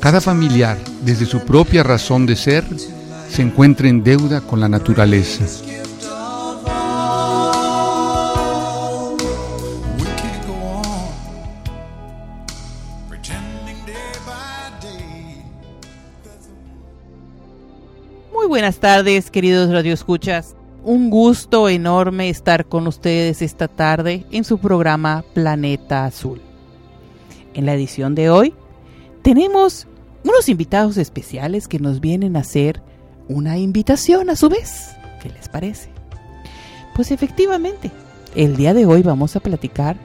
cada familiar, desde su propia razón de ser, se encuentra en deuda con la naturaleza. Muy buenas tardes, queridos radioescuchas. Un gusto enorme estar con ustedes esta tarde en su programa Planeta Azul. En la edición de hoy tenemos unos invitados especiales que nos vienen a hacer una invitación a su vez. ¿Qué les parece? Pues efectivamente, el día de hoy vamos a platicar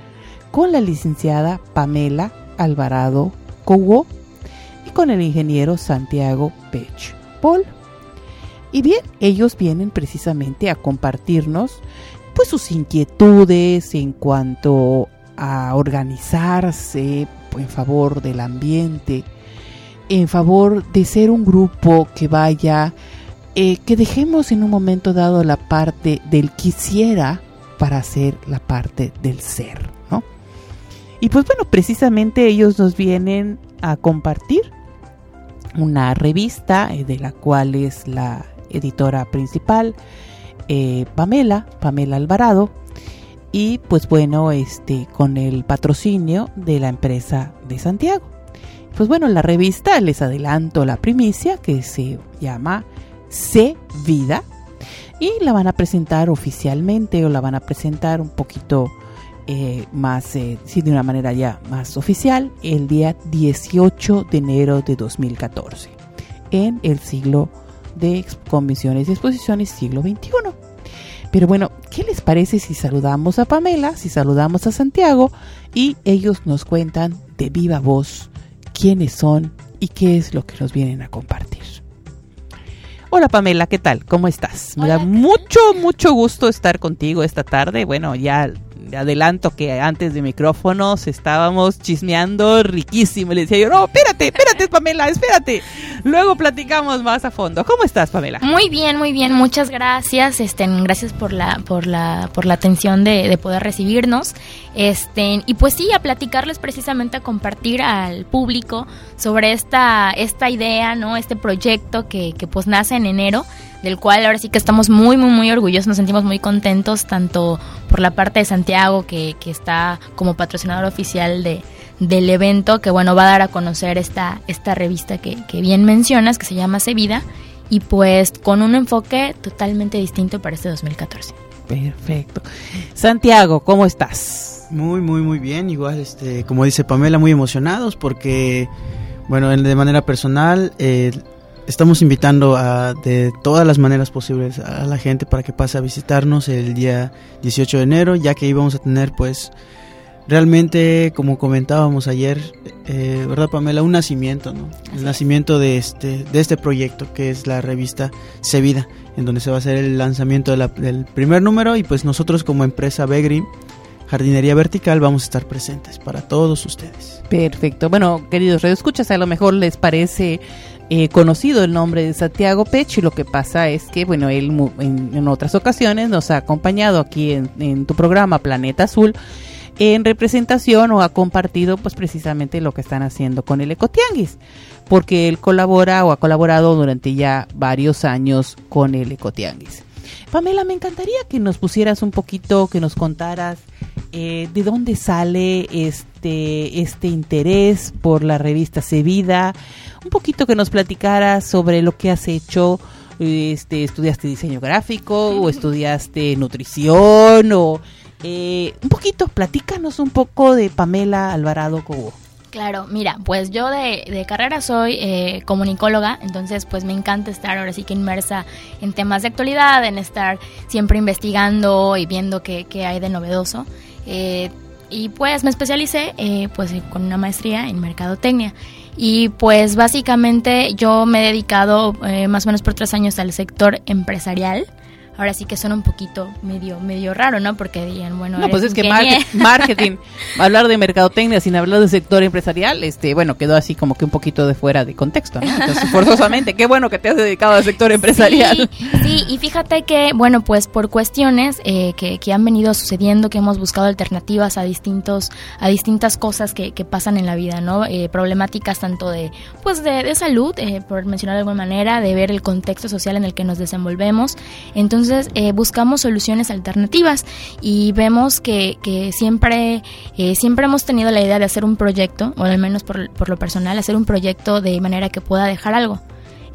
con la licenciada Pamela Alvarado Cowo y con el ingeniero Santiago Pech Paul. Y bien, ellos vienen precisamente a compartirnos pues sus inquietudes en cuanto a organizarse en favor del ambiente, en favor de ser un grupo que vaya, eh, que dejemos en un momento dado la parte del quisiera para hacer la parte del ser, ¿no? Y pues bueno, precisamente ellos nos vienen a compartir una revista eh, de la cual es la editora principal, eh, Pamela, Pamela Alvarado, y pues bueno, este, con el patrocinio de la empresa de Santiago. Pues bueno, la revista, les adelanto la primicia, que se llama C Vida, y la van a presentar oficialmente o la van a presentar un poquito eh, más, eh, sí, de una manera ya más oficial, el día 18 de enero de 2014, en el siglo de convenciones y exposiciones siglo XXI. Pero bueno, ¿qué les parece si saludamos a Pamela, si saludamos a Santiago y ellos nos cuentan de viva voz quiénes son y qué es lo que nos vienen a compartir? Hola Pamela, ¿qué tal? ¿Cómo estás? Me da mucho, mucho gusto estar contigo esta tarde. Bueno, ya adelanto que antes de micrófonos estábamos chismeando riquísimo. Le decía yo, no, espérate, espérate, Pamela, espérate. Luego platicamos más a fondo. ¿Cómo estás, Pamela? Muy bien, muy bien. Muchas gracias. Este, gracias por la, por la, por la atención de, de poder recibirnos. Este, y pues sí, a platicarles precisamente, a compartir al público sobre esta, esta idea, ¿no? Este proyecto que, que pues nace en enero del cual ahora sí que estamos muy, muy, muy orgullosos, nos sentimos muy contentos, tanto por la parte de Santiago, que, que está como patrocinador oficial de, del evento, que bueno, va a dar a conocer esta, esta revista que, que bien mencionas, que se llama Sevida, y pues con un enfoque totalmente distinto para este 2014. Perfecto. Santiago, ¿cómo estás? Muy, muy, muy bien. Igual, este, como dice Pamela, muy emocionados porque, bueno, de manera personal, eh, estamos invitando a, de todas las maneras posibles a la gente para que pase a visitarnos el día 18 de enero, ya que íbamos a tener pues realmente, como comentábamos ayer, eh, ¿verdad Pamela? Un nacimiento, ¿no? El nacimiento de este, de este proyecto que es la revista Sevida, en donde se va a hacer el lanzamiento de la, del primer número y pues nosotros como empresa Begri Jardinería Vertical vamos a estar presentes para todos ustedes. Perfecto. Bueno, queridos escuchas a lo mejor les parece eh, conocido el nombre de Santiago Pech y lo que pasa es que, bueno, él en, otras ocasiones nos ha acompañado aquí en, tu programa Planeta Azul en representación o ha compartido pues precisamente lo que están haciendo con el Ecotianguis, porque él colabora o ha colaborado durante ya varios años con el Ecotianguis. Pamela, me encantaría que nos pusieras un poquito, que nos contaras eh, de dónde sale este, este interés por la revista Sevida, un poquito que nos platicara sobre lo que has hecho. Este, ¿Estudiaste diseño gráfico o estudiaste nutrición? o eh, Un poquito, platícanos un poco de Pamela Alvarado Cobo. Claro, mira, pues yo de, carrera soy eh, comunicóloga, entonces pues me encanta estar ahora sí que inmersa en temas de actualidad, en estar siempre investigando y viendo qué, hay de novedoso. Eh, y pues me especialicé eh, pues con una maestría en mercadotecnia. Y pues básicamente yo me he dedicado eh, más o menos por tres años al sector empresarial ahora sí que suena un poquito medio medio raro, ¿no? Porque dirían, bueno, no, pues es que marketing, hablar de mercadotecnia sin hablar del sector empresarial, este, bueno, quedó así como que un poquito de fuera de contexto, ¿no? Entonces, forzosamente, qué bueno que te has dedicado al sector empresarial. Sí, y fíjate que, bueno, pues por cuestiones eh, que, que, han venido sucediendo, que hemos buscado alternativas a distintos, a distintas cosas que, que pasan en la vida, ¿no? Eh, problemáticas tanto de, pues de, de salud, eh, por mencionar de alguna manera, de ver el contexto social en el que nos desenvolvemos. Entonces, entonces eh, buscamos soluciones alternativas y vemos que, siempre, eh, siempre hemos tenido la idea de hacer un proyecto, o al menos por, por lo personal, hacer un proyecto de manera que pueda dejar algo,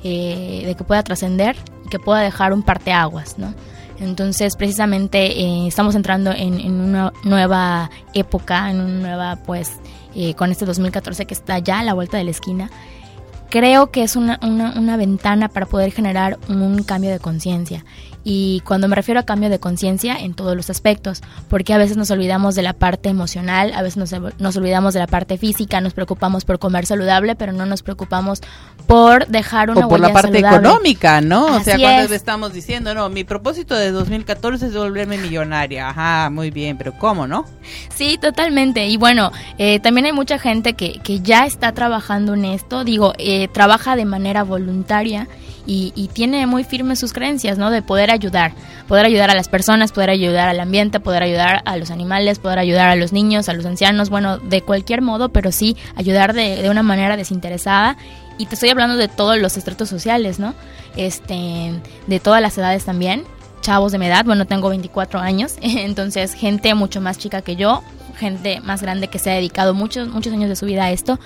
eh, de que pueda trascender y que pueda dejar un parteaguas, ¿no? Entonces, precisamente estamos entrando en, una nueva época, en una nueva, pues, con este 2014 que está ya a la vuelta de la esquina creo que es una, una, una, ventana para poder generar un cambio de conciencia. Y cuando me refiero a cambio de conciencia, en todos los aspectos, porque a veces nos olvidamos de la parte emocional, a veces nos, nos, olvidamos de la parte física, nos preocupamos por comer saludable, pero no nos preocupamos por dejar una o por la parte económica, ¿no? o sea, cuando estamos diciendo, no, mi propósito de 2014 es volverme millonaria, ajá, muy bien, pero ¿cómo, no? Sí, totalmente. Y bueno, eh, también hay mucha gente que, que ya está trabajando en esto, digo, eh, trabaja de manera voluntaria y, tiene muy firmes sus creencias, ¿no? De poder ayudar, poder ayudar a las personas, poder ayudar al ambiente, poder ayudar a los animales, poder ayudar a los niños, a los ancianos, bueno, de cualquier modo, pero sí ayudar de, de una manera desinteresada. Y te estoy hablando de todos los estratos sociales, ¿no? Este, de todas las edades también chavos de mi edad, bueno, tengo 24 años, entonces gente mucho más chica que yo, gente más grande que se ha dedicado muchos, muchos años de su vida a esto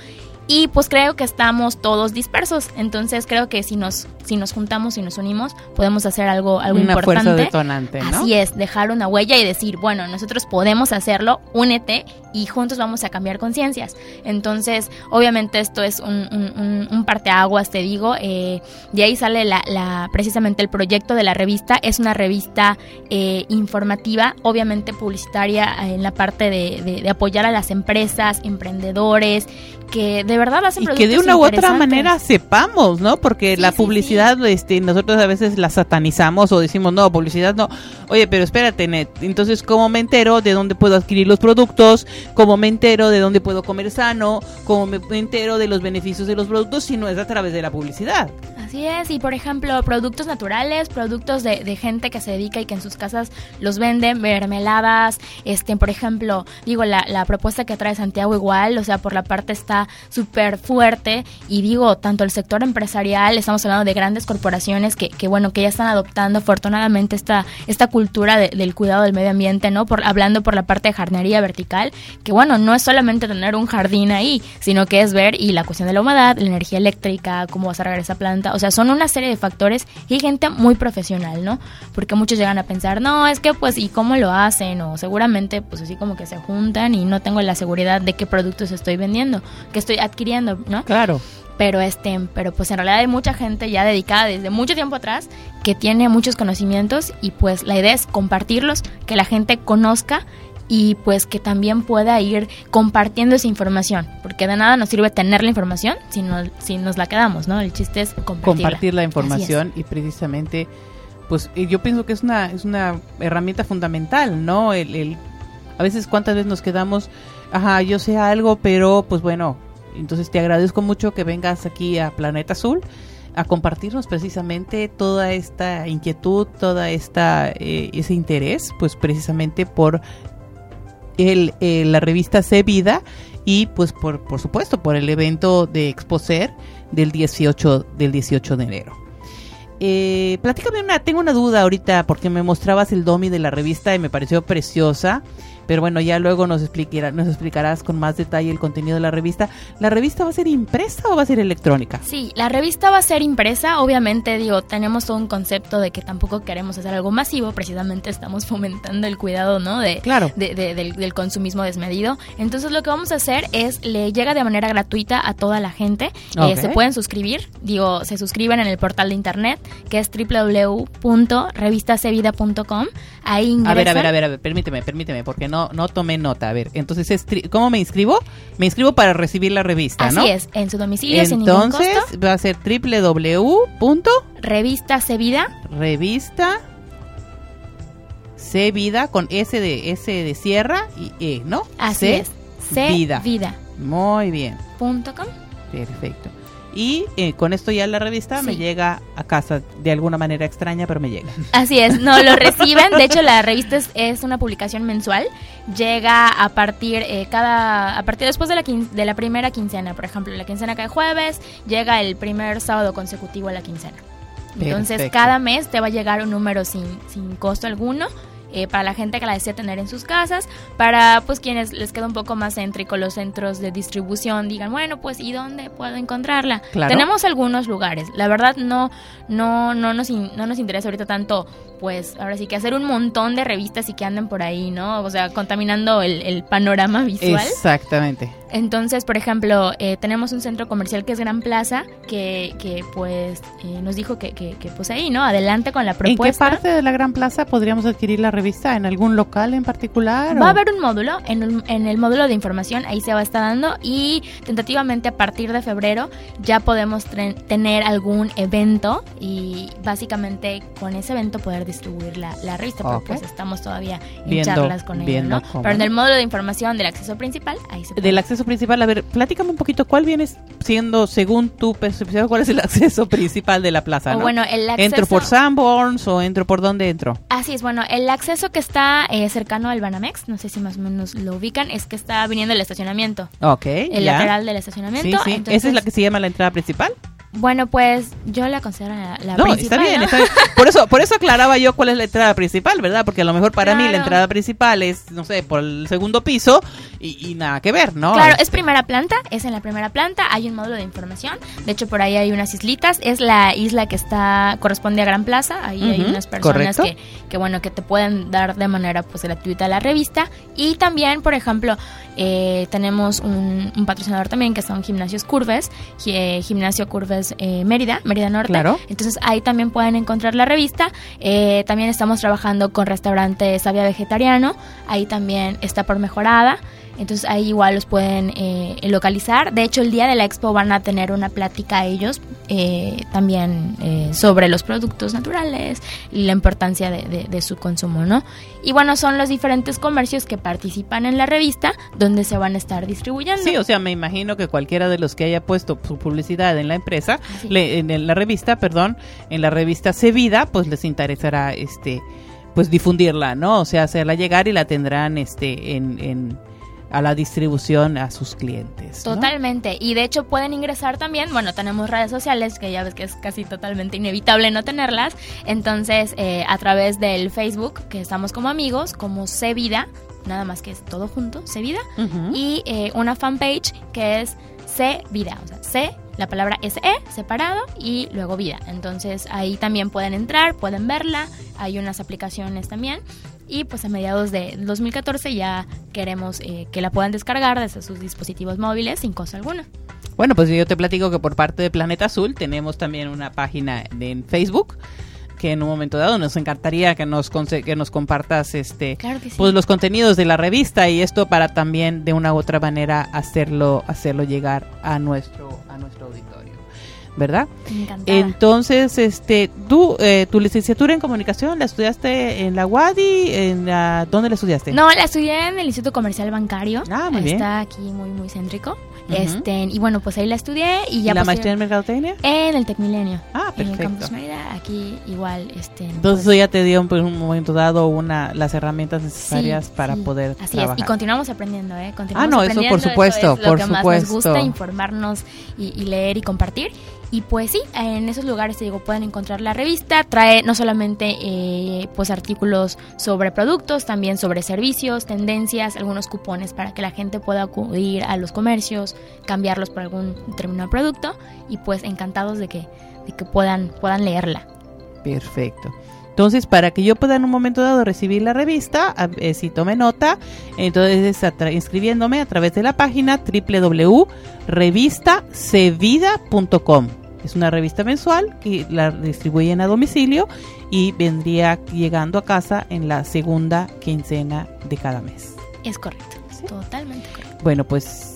y pues creo que estamos todos dispersos. Entonces creo que si nos, si nos juntamos y nos unimos, podemos hacer algo, algo una importante. Fuerza detonante, ¿no? Así es, dejar una huella y decir, bueno, nosotros podemos hacerlo, únete y juntos vamos a cambiar conciencias. Entonces, obviamente esto es un, un, un, parteaguas, te digo. Eh, de ahí sale la, la, precisamente el proyecto de la revista. Es una revista eh, informativa, obviamente publicitaria en la parte de, de, de apoyar a las empresas, emprendedores que de verdad hacen y que de una u otra manera sepamos, ¿no? Porque la publicidad, este, nosotros a veces la satanizamos o decimos no, publicidad no. Oye, pero espérate, Net. Entonces, ¿cómo me entero de dónde puedo adquirir los productos? ¿Cómo me entero de dónde puedo comer sano? ¿Cómo me entero de los beneficios de los productos si no es a través de la publicidad? Así es, y por ejemplo, productos naturales, productos de, de gente que se dedica y que en sus casas los venden, mermeladas, este, por ejemplo, digo, la, la propuesta que trae Santiago igual, o sea, por la parte está súper fuerte y digo, tanto el sector empresarial, estamos hablando de grandes corporaciones que, que bueno, que ya están adoptando afortunadamente esta, esta cultura del cuidado del medio ambiente, ¿no? Por, hablando por la parte de jardinería vertical, que bueno, no es solamente tener un jardín ahí, sino que es ver y la cuestión de la humedad, la energía eléctrica, cómo vas a regar esa planta, o sea, son una serie de factores y gente muy profesional, ¿no? Porque muchos llegan a pensar, no, es que pues, ¿y cómo lo hacen? O seguramente pues así como que se juntan y no tengo la seguridad de qué productos estoy vendiendo que estoy adquiriendo, ¿no? Claro. Pero este, pero pues en realidad hay mucha gente ya dedicada desde mucho tiempo atrás que tiene muchos conocimientos y pues la idea es compartirlos, que la gente conozca y pues que también pueda ir compartiendo esa información, porque de nada nos sirve tener la información si, no, si nos la quedamos, ¿no? El chiste es compartir la información y precisamente pues yo pienso que es una es una herramienta fundamental, ¿no? El, el a veces cuántas veces nos quedamos ajá, yo sé algo, pero pues bueno, entonces te agradezco mucho que vengas aquí a Planeta Azul a compartirnos precisamente toda esta inquietud, toda esta eh, ese interés, pues precisamente por eh, la revista C Vida y pues por, por supuesto por el evento de Exposer del 18 del 18 de enero. Eh, platícame una, tengo una duda ahorita porque me mostrabas el domi de la revista y me pareció preciosa. Pero bueno, ya luego nos, nos explicarás con más detalle el contenido de la revista. ¿La revista va a ser impresa o va a ser electrónica? Sí, la revista va a ser impresa. Obviamente, digo, tenemos todo un concepto de que tampoco queremos hacer algo masivo. Precisamente estamos fomentando el cuidado, ¿no? De, claro. del, consumismo desmedido. Entonces, lo que vamos a hacer es, le llega de manera gratuita a toda la gente. Eh, se pueden suscribir. Digo, se suscriben en el portal de internet, que es www.revistasevida.com. Ahí ingresan. A ver, a ver, a ver, a ver, permíteme, permíteme, porque no no, no tomé nota. A ver, entonces, ¿cómo me inscribo? Me inscribo para recibir la revista, Así ¿no? es, en su domicilio sin Entonces, costo. va a ser www. Revista Sevida, revista C Vida con S de S de Sierra y E, ¿no? así C es. C Vida. Vida. Muy bien, punto com. perfecto. Y eh, con esto ya la revista me llega a casa de alguna manera extraña, pero me llega. Así es, no lo reciben. De hecho, la revista es, es una publicación mensual. Llega a partir eh, cada a partir después de la quin- de la primera quincena, por ejemplo, la quincena cae jueves, llega el primer sábado consecutivo a la quincena. Entonces, Perfecto. cada mes te va a llegar un número sin, sin costo alguno. Eh, para la gente que la desea tener en sus casas, para pues quienes les queda un poco más céntrico los centros de distribución, digan, bueno, pues ¿y dónde puedo encontrarla? Claro. Tenemos algunos lugares, la verdad no, no, no, nos, in- no nos interesa ahorita tanto, pues ahora sí que hacer un montón de revistas y que anden por ahí, ¿no? O sea, contaminando el, el panorama visual. Exactamente. Entonces, por ejemplo, eh, tenemos un centro comercial que es Gran Plaza, que, que pues eh, nos dijo que, que, que, pues ahí, ¿no? Adelante con la ¿En qué propuesta. parte de la Gran Plaza podríamos adquirir la revista? ¿En algún local en particular? Va o- a haber un módulo, en, un- en el módulo de información, ahí se va a estar dando y tentativamente a partir de febrero ya podemos tener algún evento y básicamente con ese evento poder distribuir la, la revista, porque Ok. pues estamos todavía en Viendo- charlas con ello, viendo ¿no? cómo. Pero en el módulo de información del acceso principal, ahí se puede. Del acceso principal, a ver, platícame un poquito, ¿cuál viene siendo, según tu percepción, cuál es el acceso principal de la plaza? Bueno, el acceso... ¿Entro por Sanborns o entro por dónde entro? Así es, bueno, el acceso que está eh, cercano al Banamex, no sé si más o menos lo ubican, es que está viniendo el estacionamiento, Ok, el ya. lateral del Sí, estacionamiento. sí. entonces- ¿Esa es la que se llama la entrada principal? Bueno, pues yo la considero la, la no, principal. está bien, ¿no? está bien. Por eso, por eso aclaraba yo cuál es la entrada principal, ¿verdad? Porque a lo mejor para mí la Claro. entrada principal es, no sé, por el segundo piso y, y nada que ver, ¿no? Claro, Este, es primera planta, es en la primera planta, hay un módulo de información, de hecho por ahí hay unas islitas, es la isla que está corresponde a Gran Plaza, ahí hay unas personas que, que bueno que te pueden dar de manera pues gratuita la revista y también por ejemplo eh, tenemos un, un patrocinador también que son Gimnasios Curves, eh, Gimnasio Curves eh, Mérida, Mérida Norte, Claro. entonces ahí también pueden encontrar la revista, Eh, también estamos trabajando con restaurante Sabia Vegetariano, ahí también está por mejorada. Entonces ahí igual los pueden eh, localizar. De hecho, el día de la expo van a tener una plática ellos eh, también eh, sobre los productos naturales y la importancia de, de- de su consumo, ¿no? Y bueno, son los diferentes comercios que participan en la revista donde se van a estar distribuyendo. Sí, o sea, me imagino que cualquiera de los que haya puesto su publicidad en la empresa, le- en la revista, perdón, en la revista Sevida, pues les interesará, este, pues difundirla, ¿no? O sea, hacerla llegar y la tendrán, este, en, en a la distribución a sus clientes. ¿no? Totalmente. Y de hecho pueden ingresar también, bueno, tenemos redes sociales, que ya ves que es casi totalmente inevitable no tenerlas. Entonces, eh, a través del Facebook, que estamos como amigos, como Sevida, nada más que es todo junto, Sevida. Ujú. Y eh, una fanpage que es C Vida, o sea, C, la palabra SE, separado, y luego vida. Entonces ahí también pueden entrar, pueden verla, hay unas aplicaciones también. Y pues a mediados de 2014 ya queremos eh, que la puedan descargar desde sus dispositivos móviles sin costo alguno. Bueno, pues yo te platico que por parte de Planeta Azul tenemos también una página de- en Facebook que en un momento dado nos encantaría que nos que nos compartas este Claro que sí. pues los contenidos de la revista y esto para también de una u otra manera hacerlo hacerlo llegar a nuestro a nuestro auditorio verdad Encantada. entonces este tú eh, tu licenciatura en comunicación la estudiaste en la UADI en la dónde la estudiaste No, la estudié en el Instituto Comercial Bancario. Ah, muy bien. Está aquí muy, muy céntrico. Ujú. este Y bueno, pues ahí la estudié y ¿Y ya la maestría en mercadotecnia En el Tecmilenio. ah En el perfecto Campus Mérida, aquí igual. Este, Entonces pues, eso ya te dio pues, en un momento dado una las herramientas necesarias sí, para sí, poder Así trabajar. es, y continuamos aprendiendo, ¿eh? Continuamos Ah, no, eso por aprendiendo, supuesto, es lo por que más supuesto. nos gusta, informarnos y, y leer y compartir. Y pues sí, en esos lugares, te digo, pueden encontrar la revista. Trae no solamente eh, pues artículos sobre productos, también sobre servicios, tendencias, algunos cupones para que la gente pueda acudir a los comercios, cambiarlos por algún determinado producto. Y pues encantados de que, de que puedan, puedan leerla. Perfecto. Entonces, para que yo pueda en un momento dado recibir la revista, eh, si tome nota, entonces inscribiéndome a través de la página www.revistasevida.com. Es una revista mensual que la distribuyen a domicilio y vendría llegando a casa en la segunda quincena de cada mes. Es correcto, totalmente correcto. Bueno, pues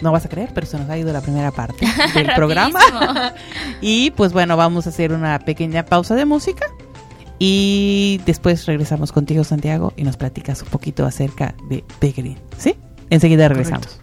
no vas a creer, pero se nos ha ido la primera parte del programa. y pues bueno, vamos a hacer una pequeña pausa de música. Y después regresamos contigo, Santiago, y nos platicas un poquito acerca de Green. ¿Sí? Enseguida regresamos.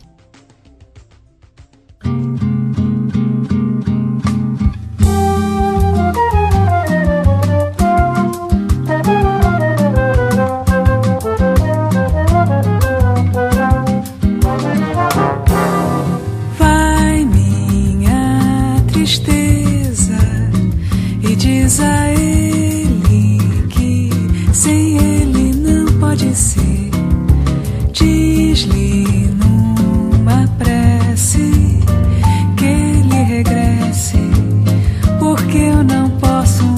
nosso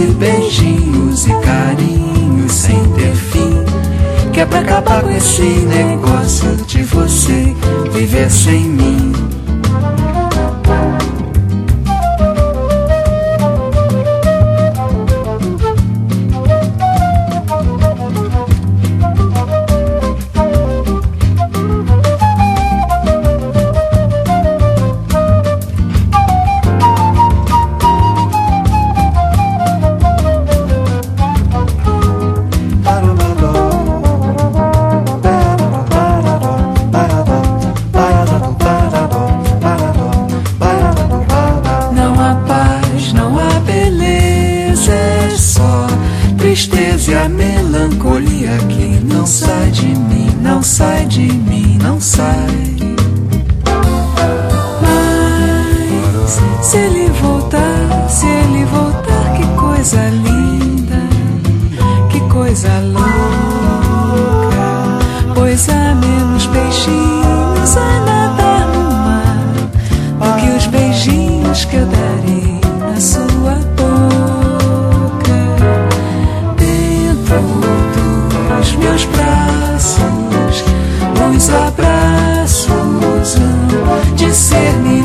Beijinhos e carinhos sem ter fim. Que é pra acabar com esse negócio de você viver sem mim. melancolia que não sai de mim, não sai de mim, não sai. Mas se ele voltar, se ele voltar, que coisa linda.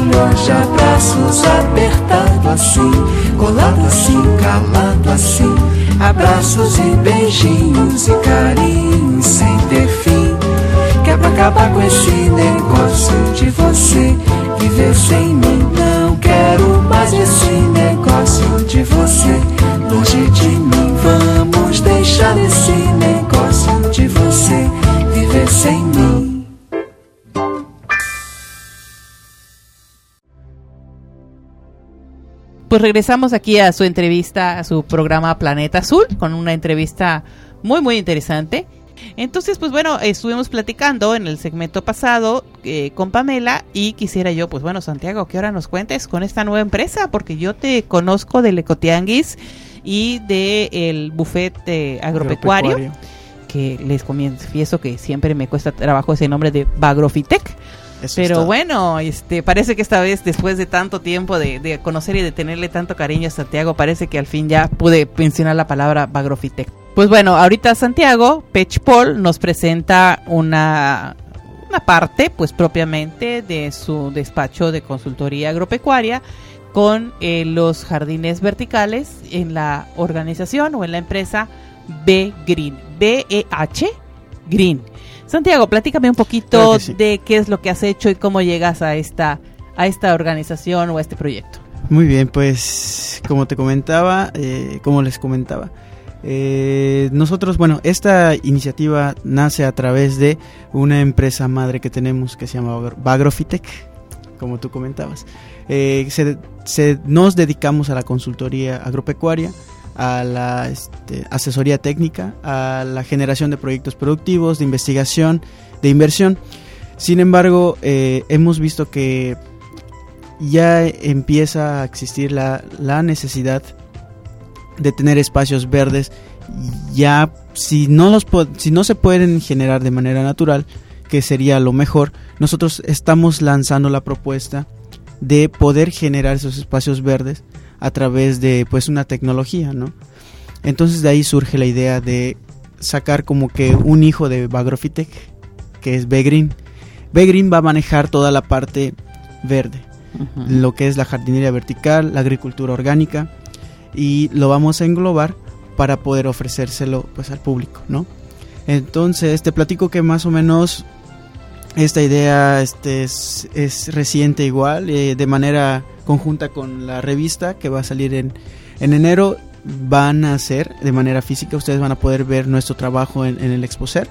Senhor, abraços braços apertados assim, colado assim, calado assim, abraços e beijinhos e carinhos sem ter fim. Quero acabar com esse negócio de você viver sem mim. Não quero mais esse negócio de você longe de mim. Vamos deixar esse negócio Pues regresamos aquí a su entrevista, a su programa Planeta Azul, con una entrevista muy, muy interesante. Entonces, pues bueno, estuvimos platicando en el segmento pasado eh, con Pamela y quisiera yo, pues bueno, Santiago, que ahora nos cuentes con esta nueva empresa, porque yo te conozco del Ecotianguis y del el buffet agropecuario, agropecuario, que les confieso que siempre me cuesta trabajo ese nombre de Bagrofitec. Pero bueno, este, parece que esta vez, después de tanto tiempo de, conocer y de tenerle tanto cariño a Santiago, parece que al fin ya pude mencionar la palabra Bagrofitec. Pues bueno, ahorita Santiago, Pech Paul, nos presenta una, una parte, pues propiamente, de su despacho de consultoría agropecuaria con eh, los jardines verticales en la organización o en la empresa B Green, B-E-H Green. Santiago, platícame un poquito de qué es lo que has hecho y cómo llegas a esta, a esta organización o a este proyecto. Muy bien, pues como te comentaba, eh, como les comentaba, Eh, nosotros, bueno, esta iniciativa nace a través de una empresa madre que tenemos que se llama Bagrofitec, como tú comentabas. Eh, se, nos dedicamos a la consultoría agropecuaria, a la este, asesoría técnica, a la generación de proyectos productivos, de investigación, de inversión. Sin embargo, eh, hemos visto que ya empieza a existir la, la necesidad de tener espacios verdes ya si no los si no se pueden generar de manera natural que sería lo mejor nosotros estamos lanzando la propuesta de poder generar esos espacios verdes a través de pues una tecnología no entonces de ahí surge la idea de sacar como que un hijo de Bagrofitec que es Begreen Begreen va a manejar toda la parte verde lo que es la jardinería vertical la agricultura orgánica y lo vamos a englobar para poder ofrecérselo pues al público, ¿no? Entonces te platico que más o menos esta idea este es, reciente igual, eh, de manera conjunta con la revista que va a salir en, en enero, van a hacer de manera física, ustedes van a poder ver nuestro trabajo en, el Exposer.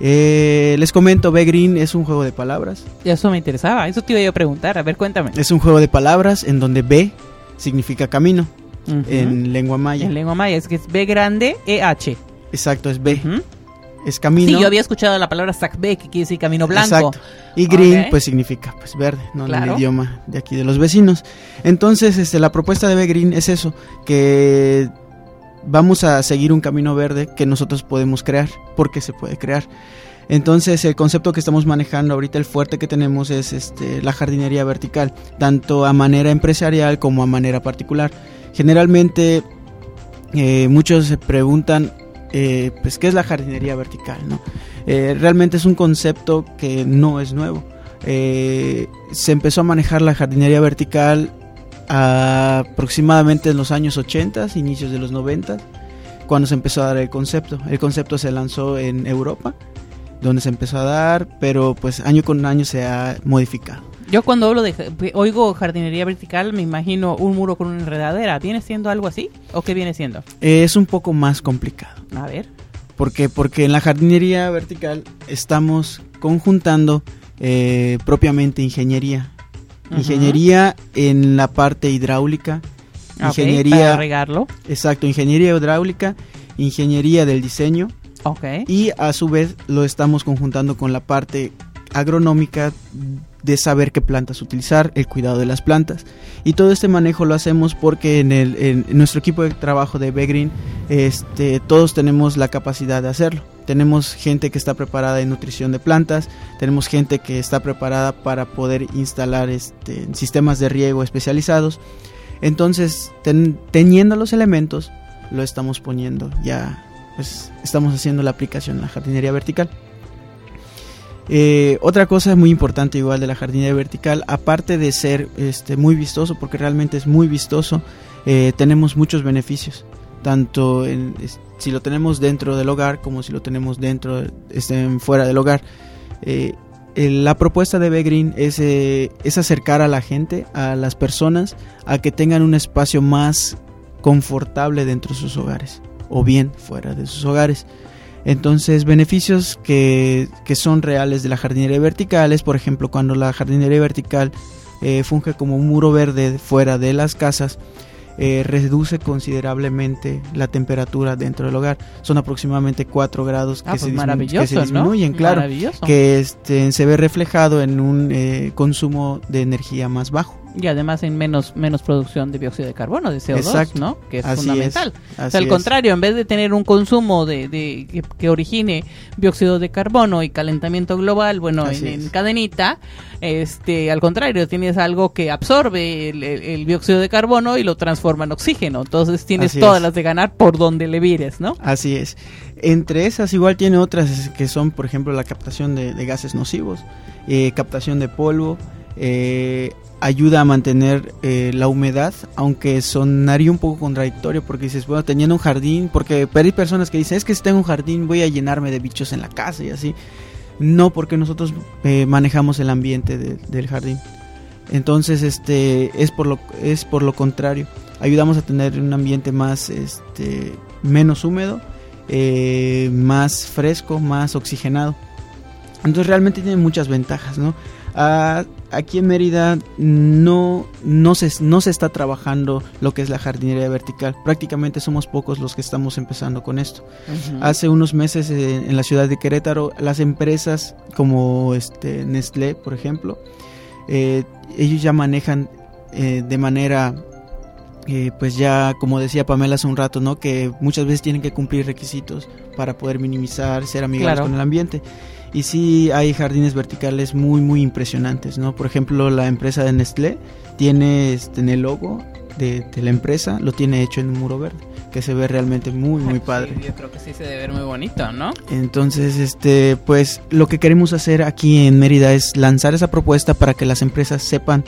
Eh, les comento, B Green es un juego de palabras. Eso me interesaba, eso te iba a preguntar, a ver, cuéntame. Es un juego de palabras en donde B significa camino en lengua maya. En lengua maya, es que es B grande, EH. Exacto, es B. Es camino. Sí, yo había escuchado la palabra B que quiere decir camino blanco. Exacto. Y green, pues significa pues verde, ¿no? En el idioma de aquí de los vecinos. Entonces, este, la propuesta de B Green es eso, que vamos a seguir un camino verde que nosotros podemos crear, porque se puede crear. Entonces, el concepto que estamos manejando ahorita, el fuerte que tenemos es este, la jardinería vertical, tanto a manera empresarial como a manera particular. Generalmente eh, muchos se preguntan, eh, pues, ¿qué es la jardinería vertical? ¿no? Eh, realmente es un concepto que no es nuevo. se empezó a manejar la jardinería vertical aproximadamente en los años 80, inicios de los 90, cuando se empezó a dar el concepto. El concepto se lanzó en Europa, donde se empezó a dar, pero pues año con año se ha modificado. Yo cuando hablo de oigo jardinería vertical me imagino un muro con una enredadera. ¿Viene siendo algo así o qué viene siendo? es un poco más complicado. A ver. ¿Por qué? Porque en la jardinería vertical estamos conjuntando eh, propiamente ingeniería. Ingeniería en la parte hidráulica. ingeniería. Para regarlo. Exacto, ingeniería hidráulica, ingeniería del diseño. Ok. Y a su vez lo estamos conjuntando con la parte agronómica de saber qué plantas utilizar, el cuidado de las plantas. Y todo este manejo lo hacemos porque en, el, nuestro equipo de trabajo de Begreen este, todos tenemos la capacidad de hacerlo. Tenemos gente que está preparada en nutrición de plantas, tenemos gente que está preparada para poder instalar este, sistemas de riego especializados. Entonces, teniendo los elementos, lo estamos poniendo ya, pues estamos haciendo la aplicación en la jardinería vertical. Eh, otra cosa muy importante igual de la jardinería vertical, aparte de ser este, muy vistoso, porque realmente es muy vistoso, eh, tenemos muchos beneficios, tanto en, si lo tenemos dentro del hogar como si lo tenemos dentro, este, fuera del hogar. Eh, la propuesta de Begreen es, es acercar a la gente, a las personas, a que tengan un espacio más confortable dentro de sus hogares o bien fuera de sus hogares. Entonces, beneficios que, son reales de la jardinería vertical es, por ejemplo, cuando la jardinería vertical eh, funge como un muro verde fuera de las casas, eh, reduce considerablemente la temperatura dentro del hogar. Son aproximadamente 4 grados que, ah, se, pues disminuyen, claro, que este, se ve reflejado en un eh, consumo de energía más bajo. Y además en menos, menos producción de dióxido de carbono, de CO2, ¿no? Que es fundamental. o sea, al contrario, en vez de tener un consumo de, de que, origine dióxido de carbono y calentamiento global, bueno, en, cadenita, este, al contrario, tienes algo que absorbe el, dióxido de carbono y lo transforma en oxígeno. Entonces tienes todas las de ganar por donde le vires, ¿no? Así es. Entre esas igual tiene otras que son, por ejemplo, la captación de, gases nocivos, eh, captación de polvo, eh, ayuda a mantener eh, la humedad, aunque sonaría un poco contradictorio porque dices, bueno, teniendo un jardín, porque hay personas que dicen, es que si tengo un jardín voy a llenarme de bichos en la casa y así. No, porque nosotros eh, manejamos el ambiente del jardín. Entonces, este es por lo es por lo contrario. Ayudamos a tener un ambiente más este menos húmedo, eh, más fresco, más oxigenado. Entonces realmente tiene muchas ventajas, ¿no? Ah, aquí en Mérida no, no, se, no se está trabajando lo que es la jardinería vertical. Prácticamente somos pocos los que estamos empezando con esto. Hace unos meses eh, en la ciudad de Querétaro, las empresas como este, Nestlé, por ejemplo, eh, ellos ya manejan eh, de manera pues ya como decía Pamela hace un rato, ¿no? Que muchas veces tienen que cumplir requisitos para poder minimizar, ser amigables con el ambiente. Y sí hay jardines verticales muy, muy impresionantes, ¿no? Por ejemplo, la empresa de Nestlé tiene este, en el logo de, la empresa, lo tiene hecho en un muro verde, que se ve realmente muy, muy padre. yo creo que sí se debe ver muy bonito, ¿no? Entonces, este, pues lo que queremos hacer aquí en Mérida es lanzar esa propuesta para que las empresas sepan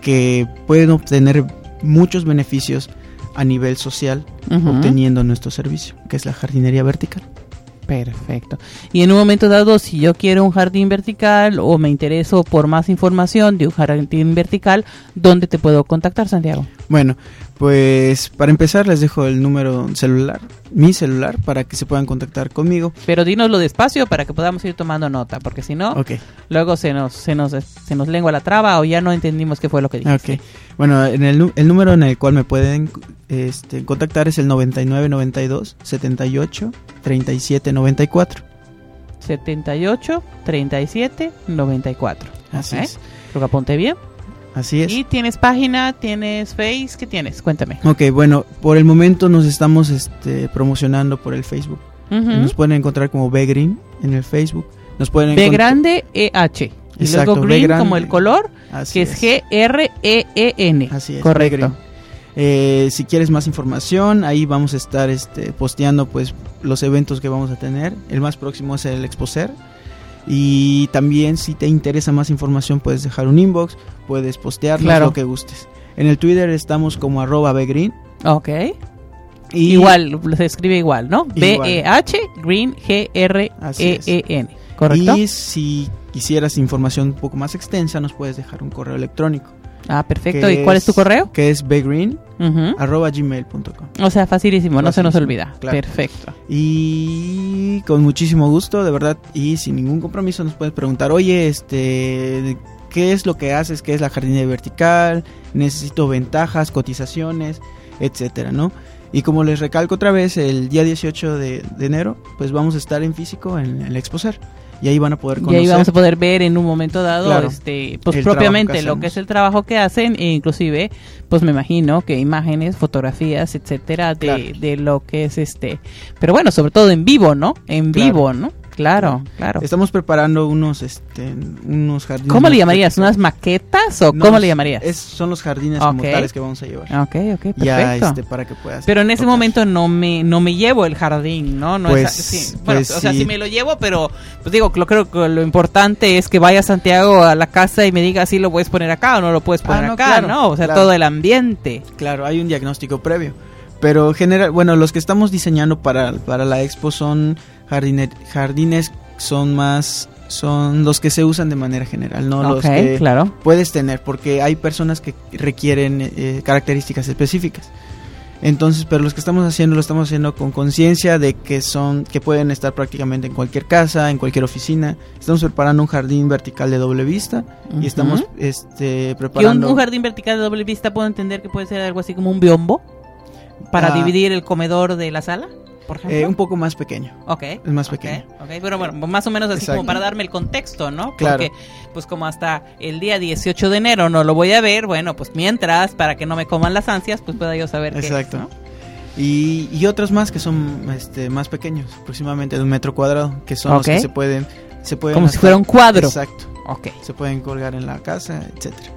que pueden obtener muchos beneficios a nivel social obteniendo nuestro servicio, que es la jardinería vertical. Perfecto. Y en un momento dado, si yo quiero un jardín vertical o me intereso por más información de un jardín vertical, ¿dónde te puedo contactar, Santiago? Bueno, pues para empezar les dejo el número celular, mi celular, para que se puedan contactar conmigo. Pero dínoslo despacio para que podamos ir tomando nota, porque si no, luego se nos, se, nos, se nos lengua la traba o ya no entendimos qué fue lo que dijiste. Bueno, en el, el número en el cual me pueden este, contactar es el 9992 78 37 94. 78 37 94. Así es. Lo que apunte bien. Así es. ¿Y tienes página? ¿Tienes Face? ¿Qué tienes? Cuéntame. Ok, bueno, por el momento nos estamos este, promocionando por el Facebook. Nos pueden encontrar como B Green en el Facebook. Nos pueden B grande E H. Y luego Green como el color, que es, G R E E N. Así es. Correcto. Eh, si quieres más información, ahí vamos a estar este, posteando pues los eventos que vamos a tener. El más próximo es el Exposer. Y también si te interesa más información puedes dejar un inbox, puedes postearnos lo que gustes. En el Twitter estamos como arroba bgreen. Ok. igual, se escribe igual, ¿no? B-E-H, Green, G-R-E-E-N. ¿Correcto? Y si quisieras información un poco más extensa, nos puedes dejar un correo electrónico. Ah, perfecto. ¿Y cuál es, tu correo? Que es bgreen, arroba gmail.com. O sea, facilísimo, no se nos olvida. Perfecto. Y con muchísimo gusto, de verdad, y sin ningún compromiso nos puedes preguntar, oye, este, ¿qué es lo que haces? ¿Qué es la jardinería vertical? Necesito ventajas, cotizaciones, etcétera, ¿no? Y como les recalco otra vez, el día 18 de, enero, pues vamos a estar en físico en el Exposer y ahí van a poder conocer. Y ahí vamos a poder ver en un momento dado, este, pues propiamente lo que es el trabajo que hacen e inclusive, pues me imagino que imágenes, fotografías, etcétera, de, de lo que es este, pero bueno, sobre todo en vivo, ¿no? En vivo, ¿no? Claro, claro. Estamos preparando unos, este, unos jardines. ¿Cómo le llamarías? ¿Unas maquetas o cómo le llamarías? son los jardines como tales que vamos a llevar. Ok, ok, perfecto. Ya, este, para que puedas. Pero en ese momento no me, no me llevo el jardín, ¿no? no pues, Bueno, pues o sea, sí me lo llevo, pero pues digo, lo creo que lo importante es que vaya Santiago a la casa y me diga si lo puedes poner acá o no lo puedes ah, poner acá, ¿no? O sea, todo el ambiente. Claro, hay un diagnóstico previo. Pero general, bueno, los que estamos diseñando para, para la expo son jardines son más son los que se usan de manera general, no los que claro. puedes tener, porque hay personas que requieren eh, características específicas. Entonces, pero los que estamos haciendo lo estamos haciendo con conciencia de que son que pueden estar prácticamente en cualquier casa, en cualquier oficina. Estamos preparando un jardín vertical de doble vista y estamos este preparando ¿Y un, jardín vertical de doble vista puedo entender que puede ser algo así como un biombo para ah. dividir el comedor de la sala? Eh, un poco más pequeño. Ok. Es más pequeño. Ok, pero bueno, más o menos así como para darme el contexto, ¿no? Claro. Porque, pues como hasta el día 18 de enero no lo voy a ver, bueno, pues mientras, para que no me coman las ansias, pues pueda yo saber Exacto. qué es, y, y, otros más que son este, más pequeños, aproximadamente de un metro cuadrado, que son los que se pueden... Se pueden como si fuera un cuadro. Exacto. Ok. Se pueden colgar en la casa, etcétera.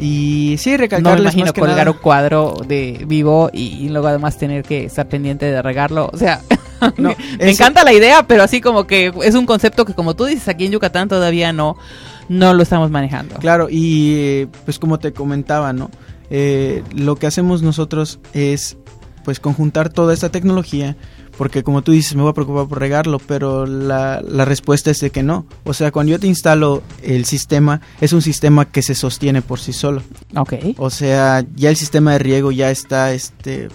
Y sí, recalcarles No me imagino colgar un cuadro de vivo y, luego además tener que estar pendiente de regarlo. O sea, me, encanta la idea, pero así como que es un concepto que como tú dices, aquí en Yucatán todavía no, no lo estamos manejando. Claro, y pues como te comentaba, ¿no? Eh, lo que hacemos nosotros es pues conjuntar toda esta tecnología porque como tú dices, me voy a preocupar por regarlo, pero la, la, respuesta es de que no. O sea, cuando yo te instalo el sistema, es un sistema que se sostiene por sí solo. Ok. O sea, ya el sistema de riego ya está, este,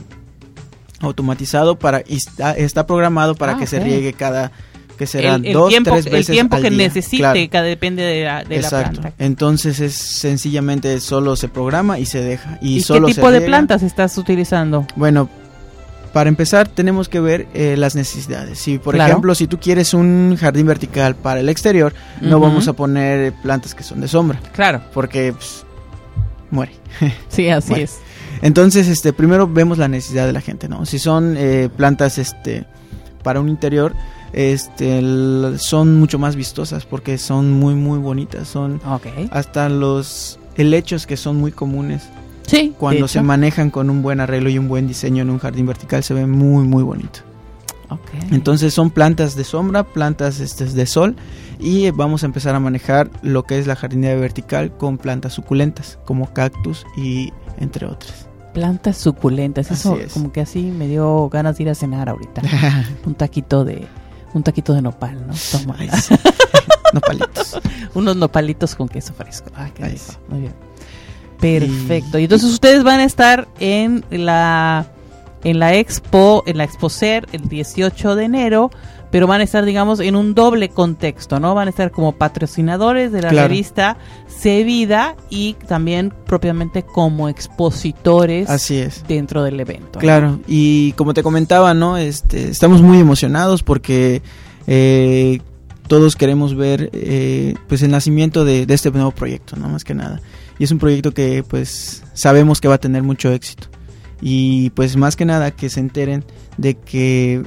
automatizado para y está, está programado para Ah, que se riegue cada que será el, el dos tiempo, tres el veces tiempo al que día. necesite, Claro. cada depende de la, de la planta. Entonces es sencillamente solo se programa y se deja y, ¿Y, solo qué se tipo de plantas estás utilizando? Bueno, para empezar tenemos que ver eh, las necesidades. Si por Claro. ejemplo, si tú quieres un jardín vertical para el exterior, no vamos a poner plantas que son de sombra, Claro, porque pues, muere. sí, así es. Entonces, este, primero vemos la necesidad de la gente, ¿no? Si son eh, plantas, este, para un interior, este, son mucho más vistosas porque son muy, muy bonitas. Son hasta los helechos que son muy comunes. Sí, Cuando se manejan con un buen arreglo y un buen diseño en un jardín vertical se ve muy, muy bonito. Ok. Entonces son plantas de sombra, plantas este, de sol y vamos a empezar a manejar lo que es la jardinería vertical con plantas suculentas como cactus y entre otras. Plantas suculentas, eso es. como que así me dio ganas de ir a cenar ahorita. un taquito de un taquito de nopal, ¿no? Toma. Ay, sí. no palitos. Unos nopalitos con queso fresco. Ah, qué rico. Muy bien. Perfecto. Y entonces ustedes van a estar en la en la Expo, en la Exposer el 18 de enero, pero van a estar digamos en un doble contexto, ¿no? Van a estar como patrocinadores de la Claro. revista Sevida y también propiamente como expositores Así es. dentro del evento. ¿no? Claro, y como te comentaba, ¿no? Este, estamos muy emocionados porque eh, todos queremos ver eh, pues el nacimiento de, de este nuevo proyecto, ¿no? Más que nada. Y es un proyecto que pues sabemos que va a tener mucho éxito. Y pues más que nada que se enteren de que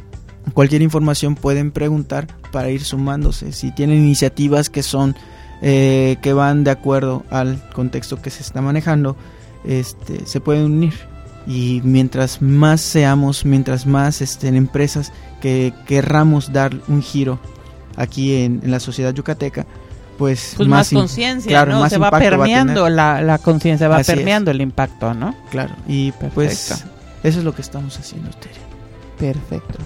cualquier información pueden preguntar para ir sumándose. Si tienen iniciativas que son eh, que van de acuerdo al contexto que se está manejando, este, se pueden unir y mientras más seamos, mientras más estén empresas que querramos dar un giro aquí en, en la sociedad yucateca, pues, Pues más, conciencia, claro, ¿no? más Se va permeando la, la conciencia, va Así es. permeando el impacto, ¿no? Claro, y pues Perfecto. eso es lo que estamos haciendo, Tere. Perfecto.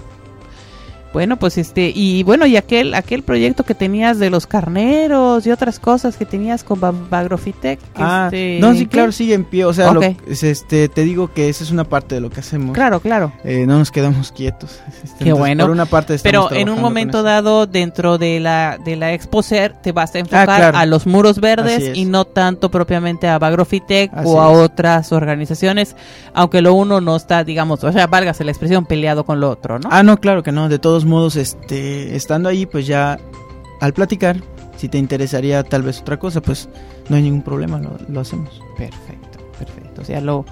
Bueno, pues este, y bueno, y aquel, aquel proyecto que tenías de los carneros y otras cosas que tenías con Ba- Bagrofitec. Ah, este, no, sí, claro, sigue en pie. O sea, lo- Ok. es, este, te digo que esa es una parte de lo que hacemos. Claro, claro. Eh, no nos quedamos quietos. Este, Qué entonces, bueno. Por una parte Pero en un momento dado, dentro de la, de la Exposer, te vas a enfocar claro. a los muros verdes y no tanto propiamente a Bagrofitec Así o a es. otras organizaciones, aunque lo uno no está, digamos, o sea, válgase la expresión, peleado con lo otro, ¿no? Ah, no, claro que no. De todos modos, este, estando ahí, pues ya al platicar, si te interesaría tal vez otra cosa, pues no hay ningún problema, lo, lo hacemos. Perfecto, perfecto. O sea, lo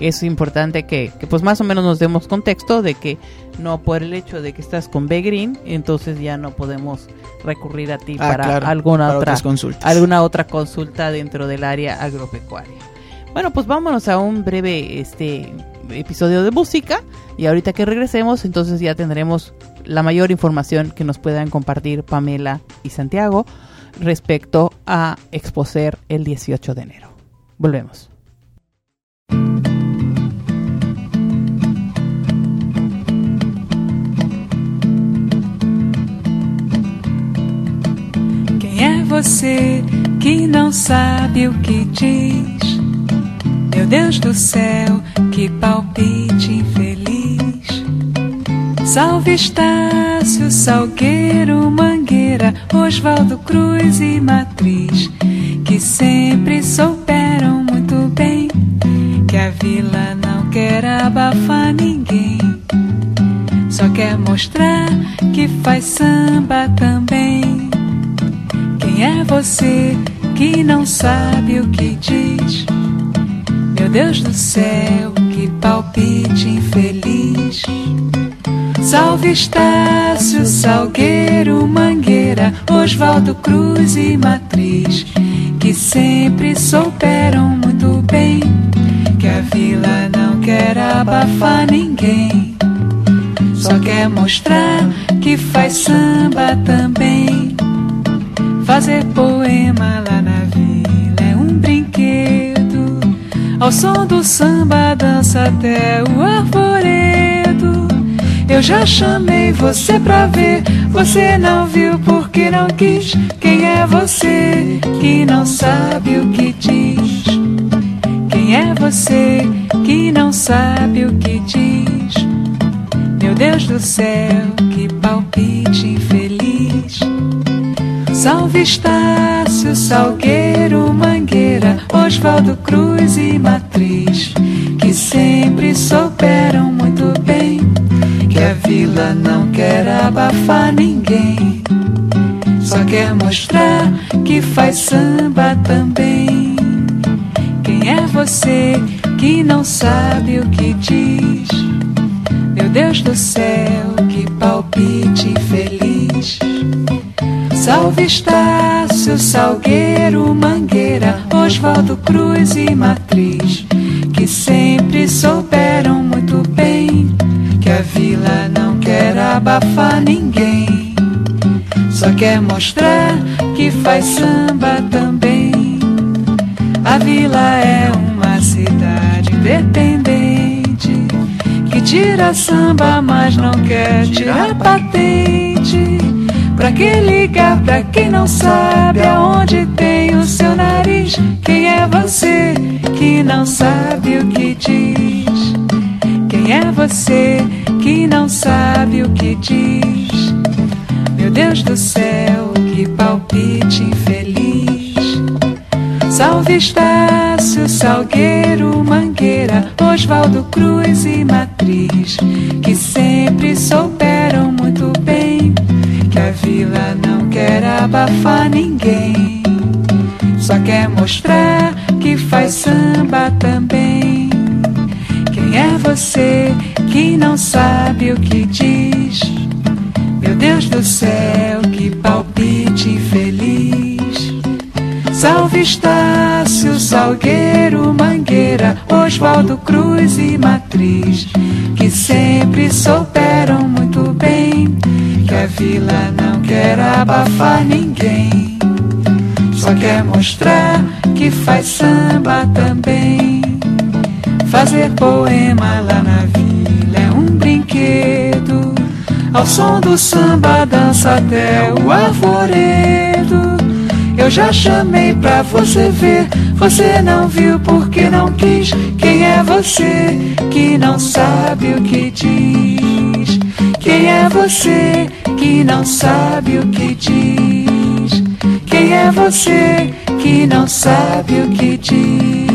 es importante que, que pues más o menos nos demos contexto de que no por el hecho de que estás con B Green, entonces ya no podemos recurrir a ti Ah, para claro, alguna para otra consultas. alguna otra consulta dentro del área agropecuaria. Bueno, pues vámonos a un breve este episodio de música y ahorita que regresemos, entonces ya tendremos la mayor información que nos puedan compartir Pamela y Santiago respecto a Exposer el 18 de enero. Volvemos. Quem é você que não sabe o que diz? Meu Deus do céu, que palpite. Salve Estácio, Salgueiro, Mangueira, Oswaldo Cruz e Matriz, que sempre souberam muito bem que a vila não quer abafar ninguém. Só quer mostrar que faz samba também. Quem é você que não sabe o que diz? Meu Deus do céu, que palpite infeliz. Salve Estácio, Salgueiro, Mangueira, Oswaldo Cruz e Matriz, que sempre souberam muito bem que a vila não quer abafar ninguém. Só quer mostrar que faz samba também. Fazer poema lá na vila é um brinquedo. Ao som do samba dança até o arvoredo. Eu já chamei você pra ver, você não viu porque não quis. Quem é você que não sabe o que diz? Quem é você que não sabe o que diz? Deus do céu, que palpite infeliz. Salve Estácio, Salgueiro, Mangueira, Oswaldo Cruz e Matriz, que sempre souberam muito bem a vila não quer abafar ninguém, só quer mostrar que faz samba também. Quem é você que não sabe o que diz? Meu Deus do céu, que palpite infeliz. Salve Estácio, Salgueiro, Mangueira, Oswaldo Cruz e Matriz, que sempre souberam muito bem a vila não quer abafar ninguém, só quer mostrar que faz samba também. A vila é uma cidade independente que tira samba, mas não quer tirar patente. Pra que ligar pra quem não sabe aonde tem o seu nariz? Quem é você que não sabe o que diz? Quem é você que não sabe o que diz? Meu Deus do céu, que palpite infeliz. Salve Estácio, Salgueiro, Mangueira, Oswaldo Cruz e Matriz, que sempre souberam muito bem que a vila não quer abafar ninguém, só quer mostrar que faz samba também. Você que não sabe o que diz? Meu Deus do céu, que palpite infeliz. Salve Estácio, Salgueiro, Mangueira, Oswaldo Cruz e Matriz, que sempre souberam muito bem que a vila não quer abafar ninguém, só quer mostrar que faz samba também. Fazer poema lá na vila é um brinquedo, ao som do samba dança até o arvoredo. Eu já chamei pra você ver, você não viu porque não quis. Quem é você que não sabe o que diz? Quem é você que não sabe o que diz? Quem é você que não sabe o que diz?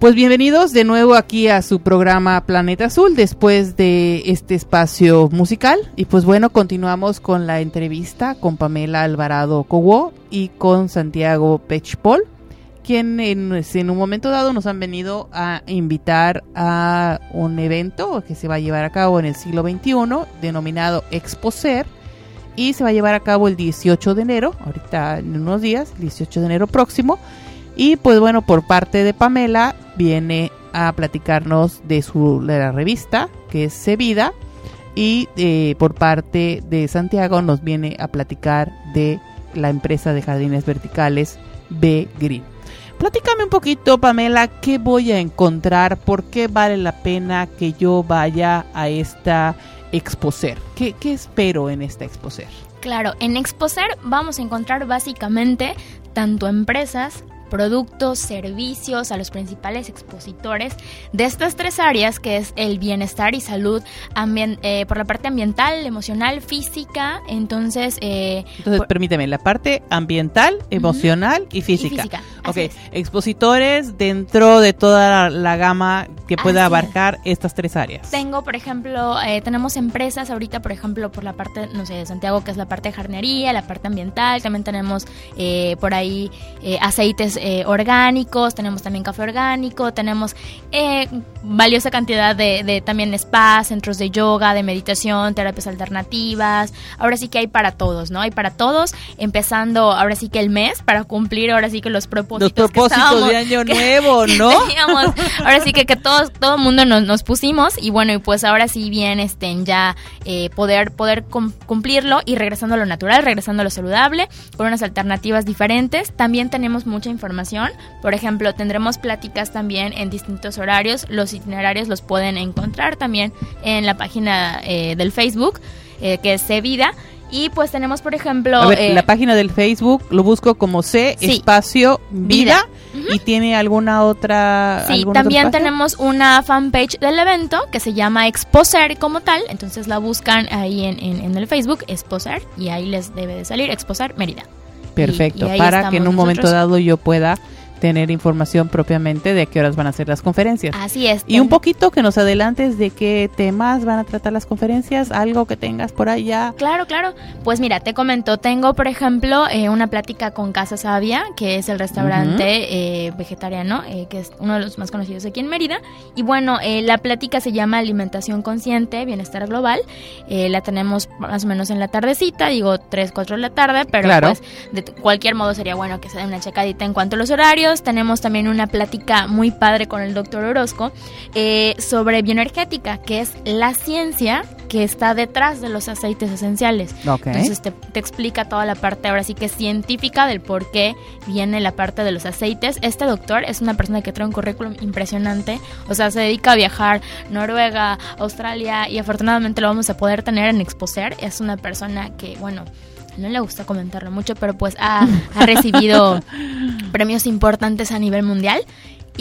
Pues bienvenidos de nuevo aquí a su programa Planeta Azul después de este espacio musical. Y pues bueno, continuamos con la entrevista con Pamela Alvarado Cowo y con Santiago Pechpol, quien en, en, un momento dado nos han venido a invitar a un evento que se va a llevar a cabo en el siglo XXI denominado Exposer y se va a llevar a cabo el 18 de enero, ahorita en unos días, 18 de enero próximo. Y pues bueno, por parte de Pamela viene a platicarnos de su revista, que es Sevida, y eh, por parte de Santiago nos viene a platicar de la empresa de jardines verticales B Green. Platícame un poquito, Pamela, qué voy a encontrar, por qué vale la pena que yo vaya a esta Exposer. ¿Qué, qué espero en esta Exposer? Claro, en Exposer vamos a encontrar básicamente tanto empresas, productos, servicios a los principales expositores de estas tres áreas, que es el bienestar y salud eh, por la parte ambiental, emocional, física. Entonces, eh, entonces por, permíteme, la parte ambiental, emocional uh -huh. y física. Y física ok, expositores dentro de toda la, la gama que pueda Así abarcar es. estas tres áreas. Tengo, por ejemplo, eh, tenemos empresas ahorita, por ejemplo, por la parte, no sé, de Santiago, que es la parte de jardinería, la parte ambiental. También tenemos eh, por ahí aceites eh, orgánicos, tenemos también café orgánico, tenemos eh, valiosa cantidad de, de, también spas, centros de yoga, de meditación, terapias alternativas. Ahora sí que hay para todos, ¿no? Hay para todos, empezando ahora sí que el mes para cumplir ahora sí que los propósitos. Los propósitos de año nuevo, ¿no? Teníamos, ahora sí que, que todos, todo el mundo nos, nos, pusimos y bueno, y pues ahora sí bien este, ya eh, poder, poder cumplirlo y regresando a lo natural, regresando a lo saludable, con unas alternativas diferentes. También tenemos mucha información información. Por ejemplo, tendremos pláticas también en distintos horarios. Los itinerarios los pueden encontrar también en la página eh, del Facebook, eh, que es Sevida. Y pues tenemos, por ejemplo... Ver, eh, la página del Facebook lo busco como C Sí. espacio vida, Vida. y tiene alguna otra Sí, también tenemos una fanpage del evento que se llama Exposer como tal, entonces la buscan ahí en, en- en el Facebook, Exposer, y ahí les debe de salir Exposer Mérida. Perfecto, Y- y ahí para que en un momento dado yo pueda tener información propiamente de a qué horas van a ser las conferencias. Así es. Y un poquito que nos adelantes de qué temas van a tratar las conferencias, algo que tengas por allá. Claro, claro. Pues mira, te comento, tengo por ejemplo eh, una plática con Casa Sabia, que es el restaurante eh, vegetariano, eh, que es uno de los más conocidos aquí en Mérida. Y bueno, eh, la plática se llama Alimentación Consciente, Bienestar Global. Eh, la tenemos más o menos en la tardecita, digo 3, 4 de la tarde, pero Claro. pues de cualquier modo sería bueno que se den una checadita en cuanto a los horarios. Tenemos también una plática muy padre con el doctor Orozco eh, sobre bioenergética, que es la ciencia que está detrás de los aceites esenciales. Ok. Entonces te, te explica toda la parte ahora sí que científica del por qué viene la parte de los aceites. Este doctor es una persona que trae un currículum impresionante, o sea, se dedica a viajar Noruega, Australia y afortunadamente lo vamos a poder tener en Exposer. Es una persona que, bueno, no le gusta comentarlo mucho, pero pues ha, ha recibido premios importantes a nivel mundial.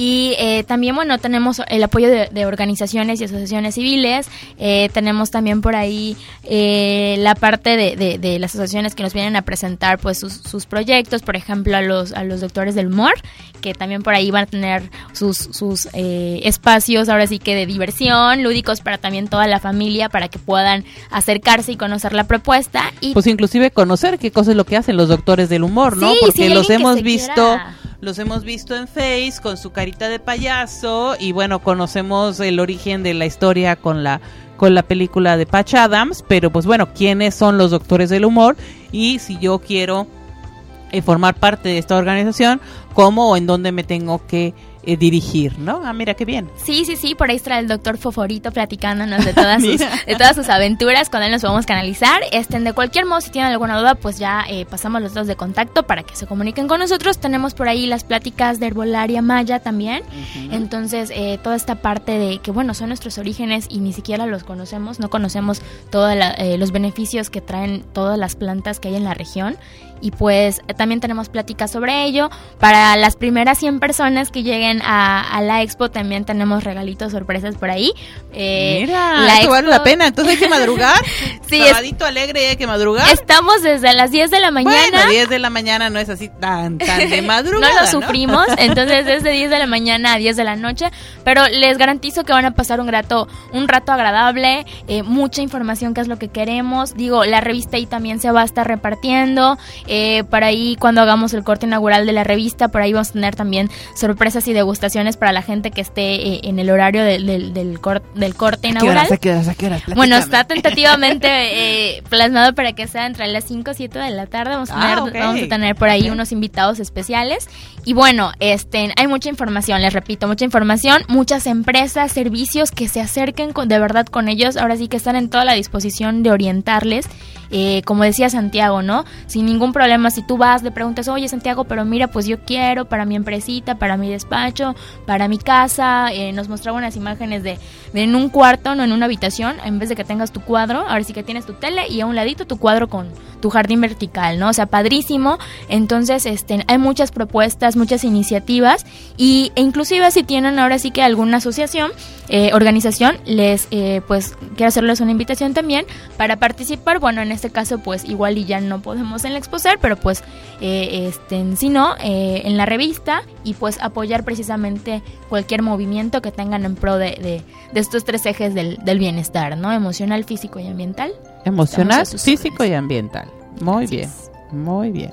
Y eh, también, bueno, tenemos el apoyo de, de organizaciones y asociaciones civiles. Eh, tenemos también por ahí eh, la parte de, de- de las asociaciones que nos vienen a presentar pues sus, sus proyectos, por ejemplo, a los, a los doctores del humor, que también por ahí van a tener sus, sus eh, espacios, ahora sí que de diversión, lúdicos para también toda la familia, para que puedan acercarse y conocer la propuesta. Y Pues inclusive conocer qué cosas es lo que hacen los doctores del humor, ¿no? Sí, Porque sí, los hemos visto, quiera- los hemos visto en Face con su carita de payaso y bueno, conocemos el origen de la historia con la con la película de Patch Adams, pero pues bueno, quiénes son los doctores del humor y si yo quiero eh, formar parte de esta organización, cómo o en dónde me tengo que eh, dirigir, ¿no? Ah, mira qué bien. Sí, sí, sí, por ahí está el doctor Foforito platicándonos de todas, sus, de todas sus aventuras, con él nos podemos canalizar. Este, de cualquier modo, si tienen alguna duda, pues ya eh, pasamos los datos de contacto para que se comuniquen con nosotros. Tenemos por ahí las pláticas de herbolaria maya también. Entonces, eh, toda esta parte de que, bueno, son nuestros orígenes y ni siquiera los conocemos, no conocemos todos los beneficios que traen todas las plantas que hay en la región. Y pues también tenemos pláticas sobre ello. Para las primeras 100 personas que lleguen a, a la expo, también tenemos regalitos, sorpresas por ahí. Eh, Mira, la esto vale expo- la pena, entonces hay que madrugar. Sí, es- Sabadito alegre y hay que madrugar. Estamos desde las 10 de la mañana. Bueno, 10 de la mañana no es así tan, tan de no madrugada. lo sufrimos, entonces desde 10 de la mañana a 10 de la noche, pero les garantizo que van a pasar un rato, un rato agradable, eh, mucha información que es lo que queremos, digo, la revista ahí también se va a estar repartiendo, eh, para ahí cuando hagamos el corte inaugural de la revista, por ahí vamos a tener también sorpresas y degustaciones para la gente que esté eh, en el horario del, del, del cor- del corte inaugural. qué horas? ¿A qué horas? Bueno, está tentativamente eh, plasmado para que sea entre las 5 y 7 de la tarde. Vamos a, Ah, tener, ok. vamos a tener por ahí unos invitados especiales. Y bueno, este, hay mucha información, les repito, mucha información, muchas empresas, servicios que se acerquen con, de verdad con ellos. Ahora sí que están en toda la disposición de orientarles. Eh, como decía Santiago, ¿no? Sin ningún problema, si tú vas, le preguntas, oye Santiago, pero mira, pues yo quiero para mi empresita, para mi despacho, para mi casa. Eh, nos mostraba unas imágenes de, de en un cuarto, no en una habitación, en vez de que tengas tu cuadro, ahora sí que tienes tu tele y a un ladito tu cuadro con tu jardín vertical, ¿no? O sea, padrísimo. Entonces, este, hay muchas propuestas, muchas iniciativas y e inclusive si tienen ahora sí que alguna asociación, eh, organización, les, eh, pues, quiero hacerles una invitación también para participar. Bueno, en este caso, pues, igual y ya no podemos en la exposer, pero pues, eh, este, si no, eh, en la revista y pues apoyar precisamente cualquier movimiento que tengan en pro de, de, de estos tres ejes del, del bienestar, ¿no? Emocional, físico y ambiental. Emocional, físico y ambiental. Muy Así bien, es. muy bien.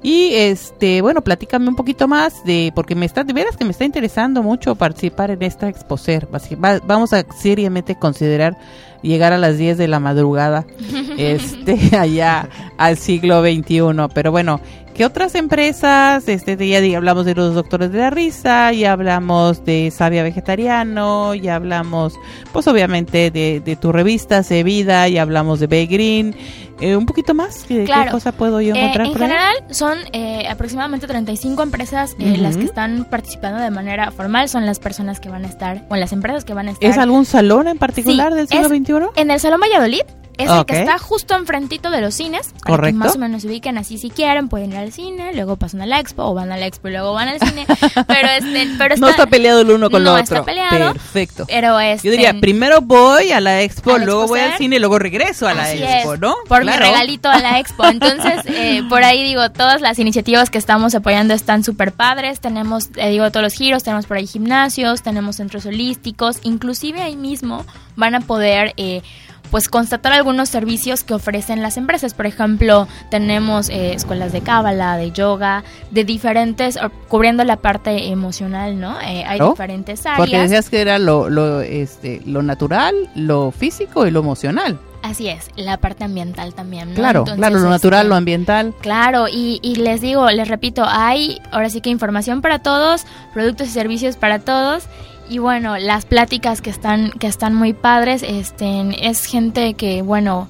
Y este, bueno, platícame un poquito más de, porque me está, de veras que me está interesando mucho participar en esta exposer. Va- vamos a seriamente considerar llegar a las 10 de la madrugada, este, allá al siglo XXI. Pero bueno, ¿qué otras empresas? Este, ya di- hablamos de los doctores de la risa, ya hablamos de Sabia Vegetariano, ya hablamos, pues obviamente de, de tu revista, Se Vida, ya hablamos de Bay Green. Eh, un poquito más, ¿qué, cosa puedo yo Eh, encontrar en por ahí? general son eh, aproximadamente 35 empresas eh, Ujú. las que están participando de manera formal, son las personas que van a estar, o las empresas que van a estar. ¿Es algún salón en particular Sí, del siglo XXI? En el Salón Valladolid, Es el que está justo enfrentito de los cines. Para Correcto. Que más o menos se ubiquen así si quieren, pueden ir al cine, luego pasan a la expo, o van a la expo y luego van al cine. pero este, pero no está peleado el uno con no el está otro. peleado. Perfecto. Pero este, Yo diría, primero voy a la expo, luego voy al cine y luego regreso a la Así expo, es, ¿no? Por Claro. mi regalito a la expo. Entonces, eh, por ahí digo, todas las iniciativas que estamos apoyando están súper padres. Tenemos, eh, digo, todos los giros, tenemos por ahí gimnasios, tenemos centros holísticos. Inclusive ahí mismo van a poder... Eh, pues constatar algunos servicios que ofrecen las empresas. Por ejemplo, tenemos eh, escuelas de cábala, de yoga, de diferentes, cubriendo la parte emocional, ¿no? Eh, hay diferentes áreas. Porque decías que era lo, lo, este, lo natural, lo físico y lo emocional. Así es, la parte ambiental también, ¿no? Claro, Entonces, claro, lo natural, este, lo ambiental. Claro, y, y les digo, les repito, hay ahora sí que información para todos, productos y servicios para todos. Y bueno, las pláticas que están, que están muy padres, este, es gente que, bueno,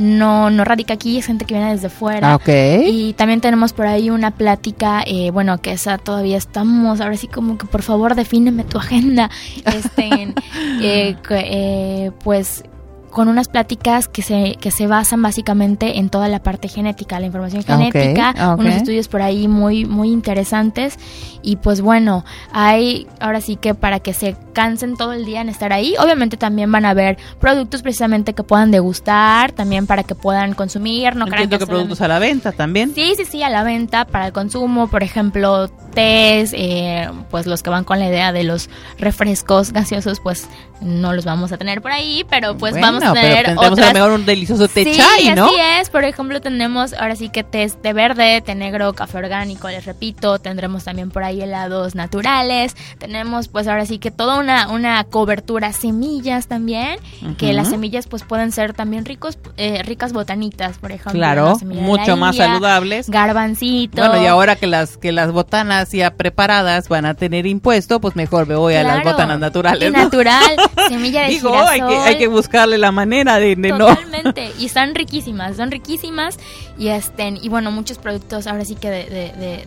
no, no radica aquí, es gente que viene desde fuera. Ah, ok. Y también tenemos por ahí una plática, eh, bueno, que esa todavía estamos, ahora sí como que por favor defíneme tu agenda. Este, eh, eh, pues con unas pláticas que se, que se basan básicamente en toda la parte genética, la información Ah, genética, ah, unos estudios por ahí muy, muy interesantes. Y pues bueno, hay ahora sí que para que se cansen todo el día en estar ahí, obviamente también van a haber productos precisamente que puedan degustar, también para que puedan consumir, no crean Entiendo que solamente- productos a la venta también. Sí, sí, sí, a la venta para el consumo, por ejemplo, tés, eh, pues los que van con la idea de los refrescos gaseosos, pues no los vamos a tener por ahí, pero pues Bueno, vamos a pero tener a otras... lo mejor un delicioso té sí, chai, ¿no? así es. Por ejemplo, tenemos ahora sí que té de verde, té negro, café orgánico, les repito. Tendremos también por ahí helados naturales. Tenemos pues ahora sí que toda una, una cobertura semillas también. Que las semillas pues pueden ser también ricos, eh, ricas botanitas, por ejemplo. Claro, mucho más India, saludables. Garbancito. Bueno, y ahora que las que las botanas ya preparadas van a tener impuesto, pues mejor me voy a las botanas naturales. natural, semilla de Digo, girasol. hay que, hay que buscarle la manera de, de no. Totalmente, y están riquísimas, son riquísimas y estén y bueno, muchos productos ahora sí que de,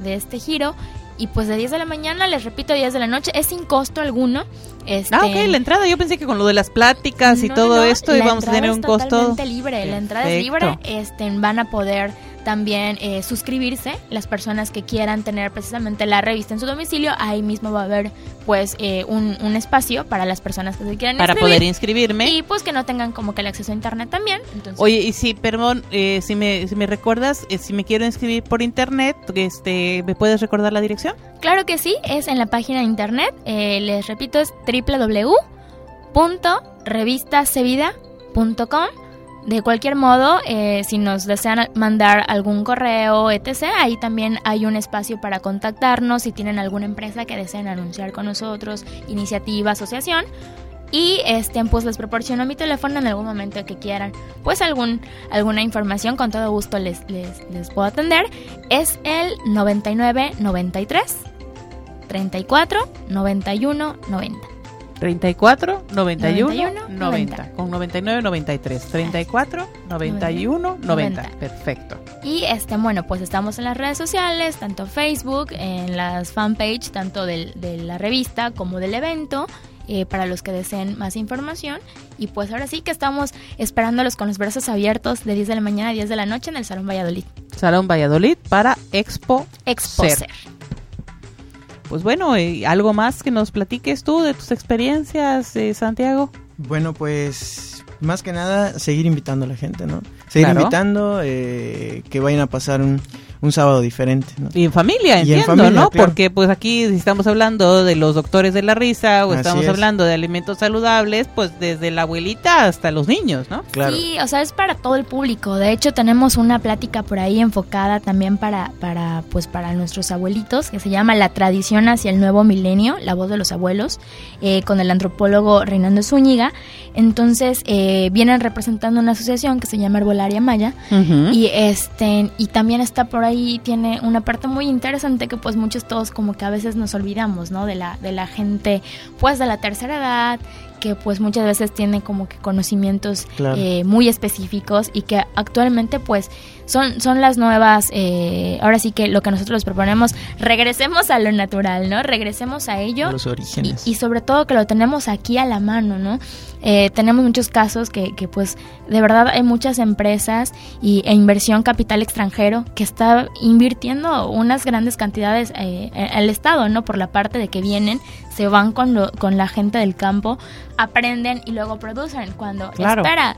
de- este giro y pues de 10 de la mañana, les repito, 10 de la noche, es sin costo alguno. Este, Ah, ok, la entrada. Yo pensé que con lo de las pláticas y no, todo no, esto íbamos a tener un costo. libre, la entrada es libre, este, van a poder también eh, suscribirse las personas que quieran tener precisamente la revista en su domicilio, ahí mismo va a haber pues eh, un, un espacio para las personas que se quieran Para inscribir. poder inscribirme. Y pues que no tengan como que el acceso a internet también. Entonces, Oye, y si, perdón, eh, si, me, si me recuerdas, eh, si me quiero inscribir por internet, este, ¿me puedes recordar la dirección? Claro que sí, es en la página de internet. eh, les repito, es www.revistasevida.com. De cualquier modo, eh, si nos desean mandar algún correo, etc., ahí también hay un espacio para contactarnos si tienen alguna empresa que deseen anunciar con nosotros, iniciativa, asociación. Y este, pues les proporciono mi teléfono en algún momento que quieran. Pues algún, alguna información, con todo gusto les, les, les puedo atender. Es el 9993 34 91 90. 34 91 90, 90. con 99 93 34 91 90. 90. Perfecto. Y este, bueno, pues estamos en las redes sociales, tanto Facebook, en las fanpage, tanto del- de la revista como del evento, eh, para los que deseen más información. Y pues ahora sí que estamos esperándolos con los brazos abiertos de 10 de la mañana a 10 de la noche en el Salón Valladolid. Salón Valladolid para Expo. Exposer. Ser. Pues bueno, eh, algo más que nos platiques tú de tus experiencias, eh, Santiago. Bueno, pues más que nada seguir invitando a la gente, ¿no? Seguir Claro. invitando, eh, que vayan a pasar un, un sábado diferente, ¿no? Y en familia, Y en entiendo, familia, ¿no? claro. Porque pues aquí si estamos hablando de los doctores de la risa o Así estamos es. hablando de alimentos saludables, pues desde la abuelita hasta los niños, ¿no? Claro. Sí, o sea, es para todo el público. De hecho, tenemos una plática por ahí enfocada también para, para, pues, para nuestros abuelitos, que se llama La tradición hacia el nuevo milenio, la voz de los abuelos, eh, con el antropólogo Reinaldo Zúñiga. Entonces, eh, vienen representando una asociación que se llama Herbolaria Maya. Y este, y también está por ahí, tiene una parte muy interesante que pues muchos todos como que a veces nos olvidamos, ¿no? De la, de la gente, pues de la tercera edad, que pues muchas veces tiene como que conocimientos Claro. eh, muy específicos y que actualmente pues son, son las nuevas, eh, ahora sí que lo que nosotros les proponemos, regresemos a lo natural, ¿no? Regresemos a ello. Los orígenes. Y, y sobre todo que lo tenemos aquí a la mano, ¿no? Eh, tenemos muchos casos que, que, pues de verdad hay muchas empresas y, e inversión capital extranjero que está invirtiendo unas grandes cantidades eh, al Estado, ¿no? Por la parte de que vienen, se van con, lo, con la gente del campo, aprenden y luego producen. Cuando, Claro. espera,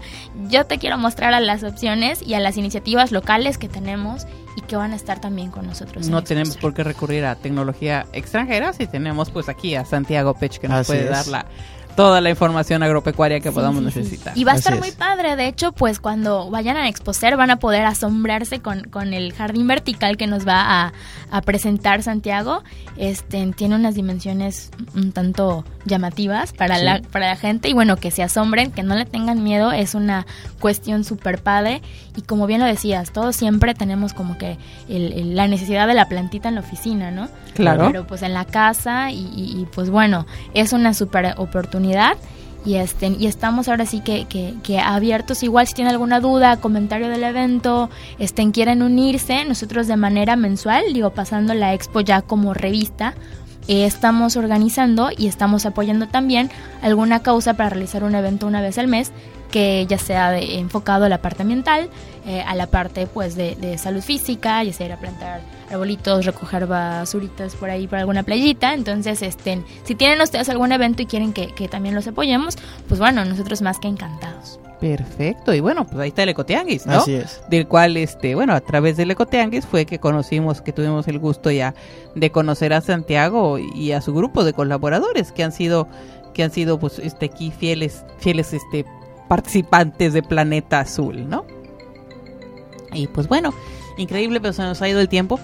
yo te quiero mostrar a las opciones y a las iniciativas locales que tenemos y que van a estar también con nosotros. No tenemos por qué recurrir a tecnología extranjera si tenemos pues aquí a Santiago Pech que nos Así puede es. dar la, toda la información agropecuaria que Sí, podamos sí, sí. necesitar. Y va a Así estar es. muy padre, de hecho, pues cuando vayan a Exposer van a poder asombrarse con, con el jardín vertical que nos va a, a presentar Santiago. Este tiene unas dimensiones un tanto llamativas para, la, para la gente y bueno, que se asombren, que no le tengan miedo, es una cuestión súper padre y como bien lo decías, todos siempre tenemos como que el- el- la necesidad de la plantita en la oficina, ¿no? Claro. Pero pues en la casa y, y- y, pues bueno, es una super oportunidad y este y estamos ahora sí que, que, abiertos. Igual si tienen alguna duda comentario del evento estén quieren unirse nosotros de manera mensual digo pasando la expo ya como revista eh, estamos organizando y estamos apoyando también alguna causa para realizar un evento una vez al mes que ya sea enfocado a la parte ambiental, eh, a la parte pues de, de salud física, ya sea ir a plantar arbolitos, recoger basuritas por ahí por alguna playita. Entonces, este, si tienen ustedes algún evento y quieren que, que también los apoyemos, pues bueno, nosotros más que encantados. Perfecto. Y bueno, pues ahí está el Ecotianguis, ¿no? Así es. Del cual, este, bueno, a través del Ecotianguis fue que conocimos, que tuvimos el gusto ya de conocer a Santiago y a su grupo de colaboradores que han sido, que han sido, pues, este, aquí fieles, fieles, este, participantes de Planeta Azul, ¿no? Y pues bueno, increíble, pero se nos ha ido el tiempo.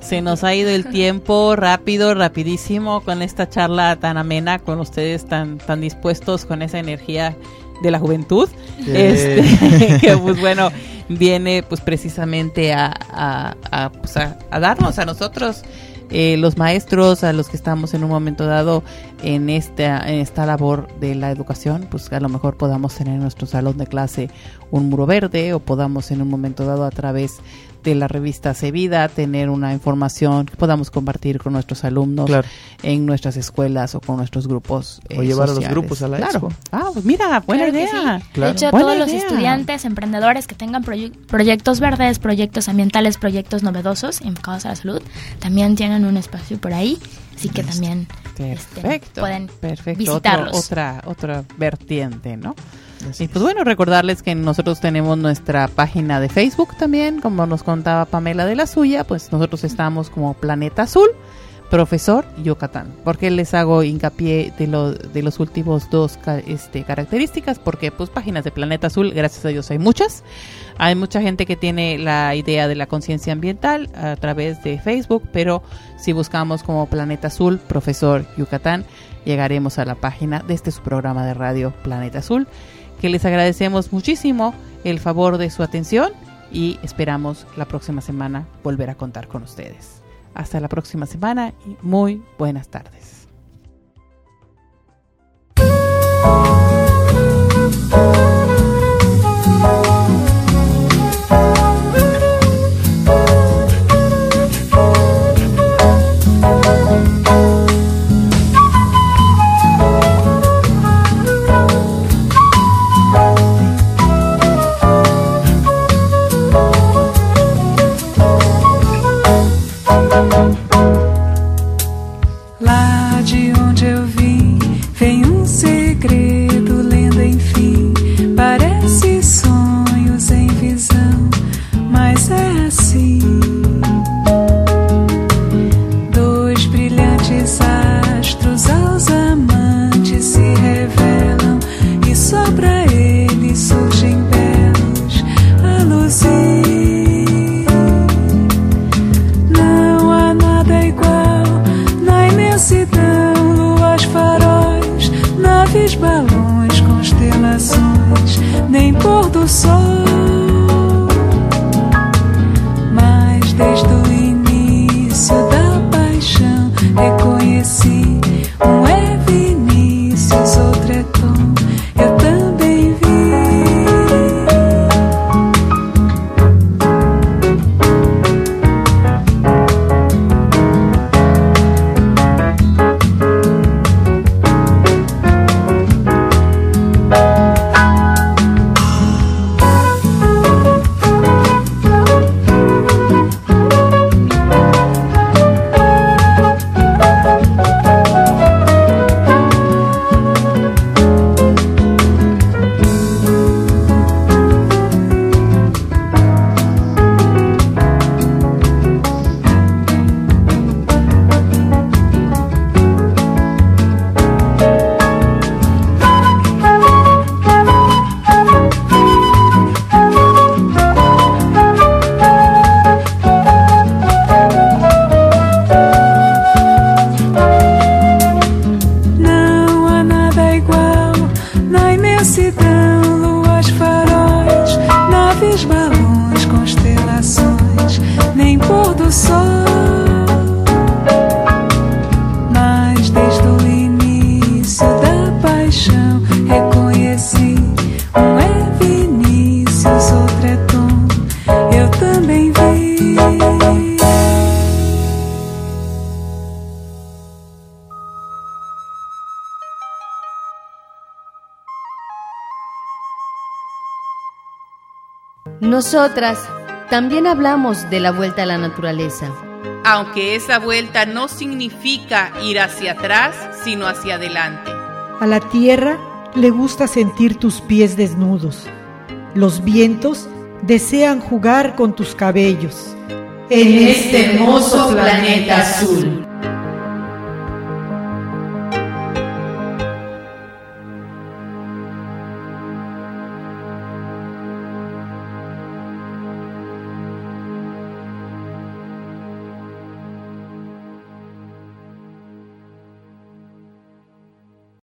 Se nos ha ido el tiempo rápido, rapidísimo con esta charla tan amena, con ustedes tan, tan dispuestos, con esa energía de la juventud. Este, que pues bueno, viene pues precisamente a, a, a, pues, a- a darnos a nosotros, eh, los maestros, a los que estamos en un momento dado en esta, en esta labor de la educación, pues a lo mejor podamos tener en nuestro salón de clase un muro verde o podamos en un momento dado a través de la revista Sevida tener una información que podamos compartir con nuestros alumnos Claro. en nuestras escuelas o con nuestros grupos. eh, O llevar a los grupos a la Claro. expo. Ah, pues mira, buena Claro idea. sí. Claro. De hecho, Buena todos los estudiantes, emprendedores que tengan proye- proyectos verdes, proyectos ambientales, proyectos novedosos enfocados a la salud, también tienen un espacio por ahí. Así que también este, Perfecto. pueden perfecto. Otro- visitarlos. otra, otra vertiente, ¿no? Así Y pues bueno, recordarles que nosotros tenemos nuestra página de Facebook también, como nos contaba Pamela de la suya, pues nosotros estamos como Planeta Azul, Profesor Yucatán. ¿Por qué les hago hincapié de, lo, de los últimos dos este, características? Porque pues páginas de Planeta Azul, gracias a Dios hay muchas. Hay mucha gente que tiene la idea de la conciencia ambiental a través de Facebook, pero si buscamos como Planeta Azul, Profesor Yucatán, llegaremos a la página de este su programa de radio Planeta Azul, que les agradecemos muchísimo el favor de su atención y esperamos la próxima semana volver a contar con ustedes. Hasta la próxima semana y muy buenas tardes. Nosotras también hablamos de la vuelta a la naturaleza. Aunque esa vuelta no significa ir hacia atrás, sino hacia adelante. A la tierra le gusta sentir tus pies desnudos. Los vientos desean jugar con tus cabellos. En este hermoso planeta azul.